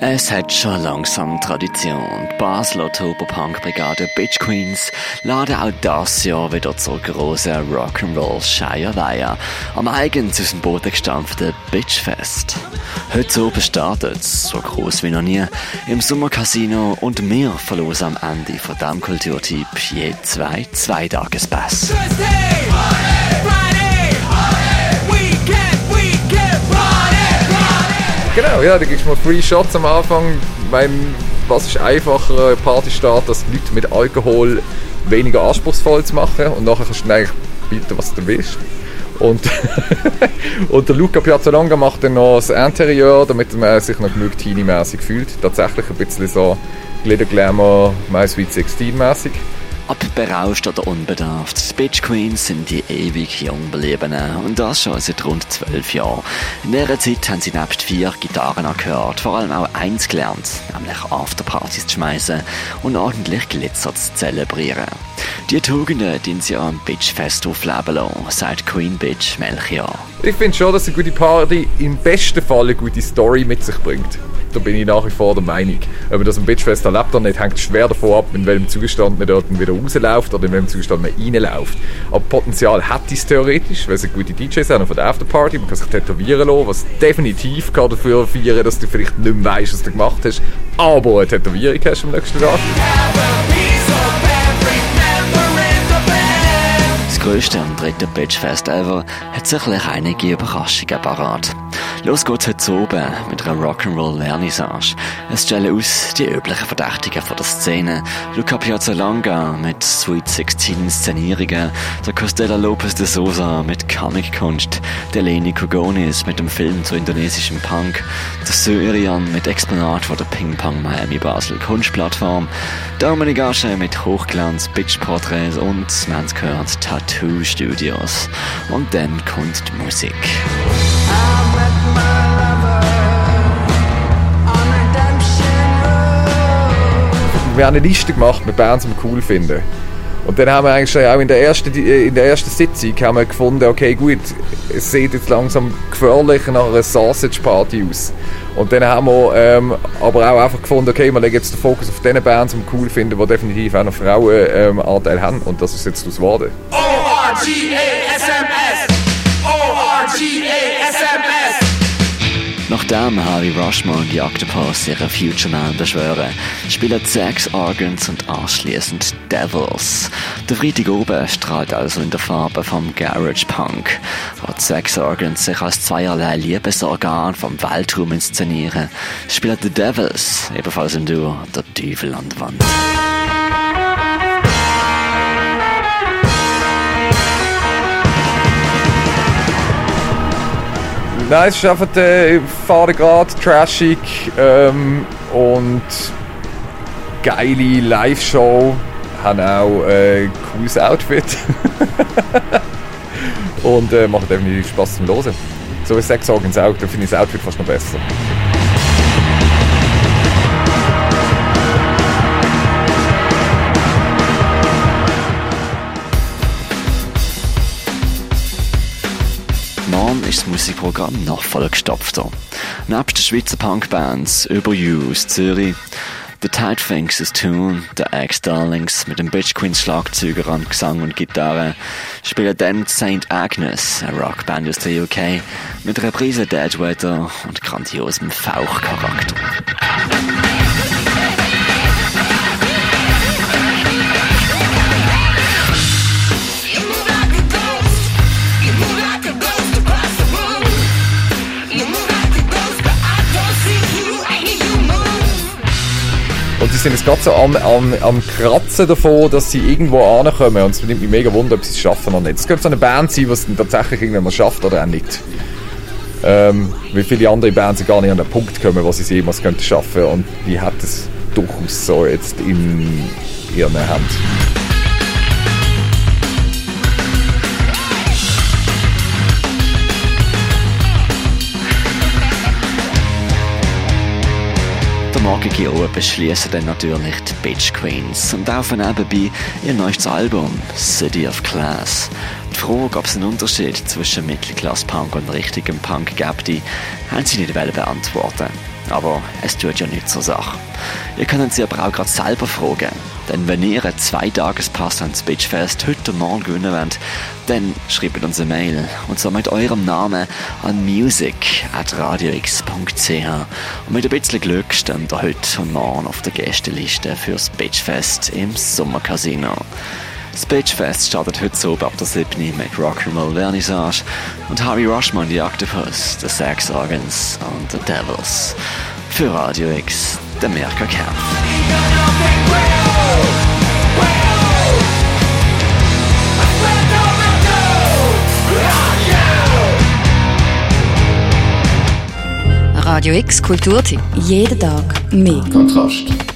Es hat schon langsam Tradition. Die Basler Oktoberpunk-Brigade Bitch Queens laden auch das Jahr wieder zur großen Rock'n'Roll Scheierweihe am eigens aus dem Boden gestampften Bitchfest. Heute oben startet so groß wie noch nie, im Sommercasino und wir verlosen am Ende von diesem Kulturtyp je zwei Zweitagespass. Genau, ja, da gibst du mal Free Shots am Anfang. Ich meine, was ist einfacher, Partystart, dass die Leute mit Alkohol weniger anspruchsvoll zu machen und nachher kannst du eigentlich bieten, was du willst. Und, und der Luca Piazzalonga macht dann noch das Interieur, damit man sich noch genug teenie-mäßig fühlt. Tatsächlich ein bisschen so Glitter Glamour, My Sweet 16 mäßig. Ob berauscht oder unbedarft, Bitch Queens sind die ewig jung Belebenen und das schon seit rund zwölf Jahren. In dieser Zeit haben sie nebst vier Gitarren gehört, vor allem auch eins gelernt, nämlich Afterpartys zu schmeißen und ordentlich Glitzer zu zelebrieren. Die Tugenden, die sie am Bitchfest aufleben lassen, sagt Queen Bitch Melchior. Ich finde schon, dass eine gute Party im besten Fall eine gute Story mit sich bringt. Da bin ich nach wie vor der Meinung. Ob man das am Bitchfest erlebt oder nicht, hängt schwer davon ab, in welchem Zustand man dort wieder rausläuft oder in welchem Zustand man reinläuft. Aber Potenzial hat es theoretisch, weil es gute DJs haben von der Afterparty. Man kann sich tätowieren lassen, was definitiv kann dafür feiern dass du vielleicht nicht mehr weißt, was du gemacht hast, aber eine Tätowierung hast am nächsten Tag. Das grösste und dritte Bitchfest ever hat sicherlich einige Überraschungen parat. Los geht's heute oben mit einer Rock'n'Roll Vernissage. Es stellen aus die üblichen Verdächtigen von der Szene. Luca Piazzalonga mit Sweet 16 Inszenierungen, der Costella Lopez de Sosa mit Comic-Kunst, der Leni Kogonis mit dem Film zu indonesischem Punk, der Syrian mit Exponat von der Ping Pong Miami Basel Kunstplattform, Dominik Asche mit Hochglanz Bitch-Porträts und, wir haben gehört, Tattoo Studios. Und dann kommt die Musik. Wir haben eine Liste gemacht mit Bands, die wir cool finden. Und dann haben wir eigentlich auch in der ersten, in der ersten Sitzung haben wir gefunden, okay gut, es sieht jetzt langsam gefährlich nach einer Sausage Party aus. Und dann haben wir ähm, aber auch einfach gefunden, okay, wir legen jetzt den Fokus auf diese Bands, die cool finden, die definitiv auch noch Frauenanteil ähm, haben. Und das ist jetzt das geworden. O-R-G-A-S-M-S O-R-G-A-S-M-S Nachdem Harvey Rushmore und die Octopus ihre Future Man beschwören, spielen Sex Organs und anschließend Devils. Der Freitag oben strahlt also in der Farbe vom Garage Punk, wo Sex Organs sich als zweierlei Liebesorgan vom Weltraum inszenieren, spielen The Devils, ebenfalls im Duo, der Teufel an der Wand. Nein, es ist einfach äh, Fahrrad, trashig ähm, und geile Live-Show. Haben auch ein äh, cooles Outfit. und äh, macht definitiv Spaß zum Hören. So wie Sex Organs auch, da finde ich das Outfit fast noch besser. Ist das Musikprogramm noch vollgestopfter. Nebst den Schweizer Punkbands über You aus Zürich, The Tide Thinks is Tune, der Ex-Darlings mit dem Bitch Queens Schlagzeuger an Gesang und Gitarre, spielen dann St. Agnes, eine Rockband aus der UK, mit einer Prise Deadweather und grandiosem Fauchcharakter. Sind jetzt gerade so am, am, am Kratzen davon, dass sie irgendwo ankommen. Und es nimmt mich mega wunder, ob sie es schaffen oder nicht. Es könnte so eine Band sein, die es tatsächlich irgendwann mal schafft oder auch nicht. Ähm, wie viele andere Bands gar nicht an den Punkt kommen, wo sie jemals könnten schaffen. Und die hat es durchaus so jetzt in ihren Händen. Morgige Uhr beschließen dann natürlich die Bitch Queens und auch nebenbei ihr neues Album City of Class. Die die Frage, ob es einen Unterschied zwischen Mittelklasse-Punk und richtigem Punk gibt, haben sie nicht beantworten aber es tut ja nichts zur Sache. Ihr könnt sie aber auch gerade selber fragen. Denn wenn ihr einen Zweitagespass ans Bitchfest heute Morgen gewinnen wollt, dann schreibt uns eine Mail. Und zwar mit eurem Namen an music.radiox.ch. Und mit ein bisschen Glück steht ihr heute und morgen auf der Gästeliste fürs Bitchfest im Sommercasino. Das Bitchfest startet heute so ab der 7. mit Rock'n'Roll Vernissage und Harry Rushman, die Octopus, The Sex Organs und The Devils. Für Radio X, der Merker Kern. Radio X Kulturtipp. Jeden Tag mehr. Kontrast.